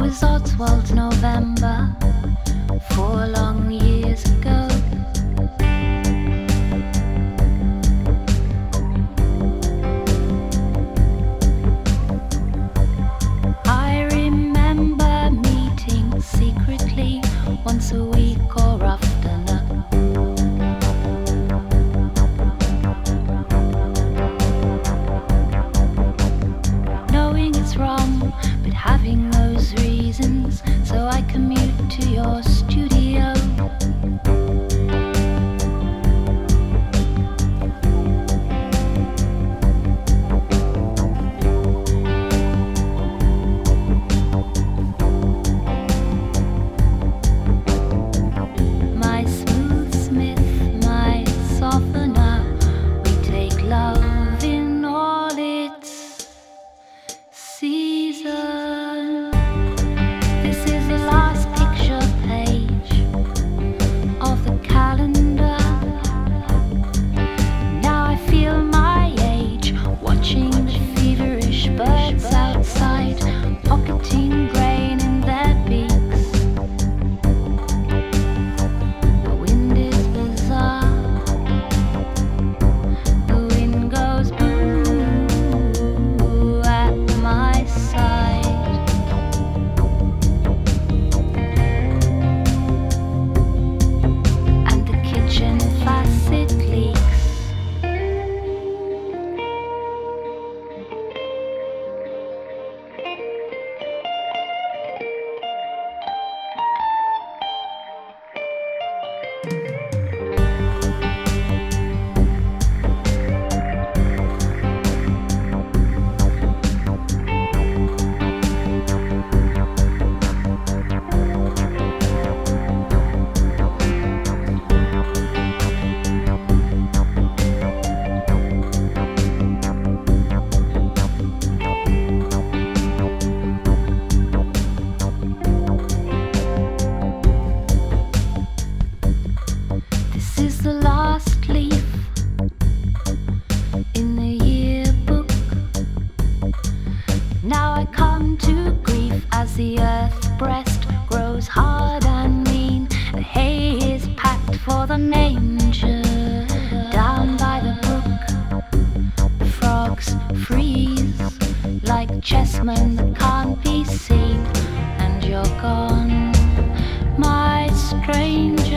was Oswald November four long years ago. I remember meeting secretly once a week or oftener. so I can basement that can't be seen, and you're gone, my stranger.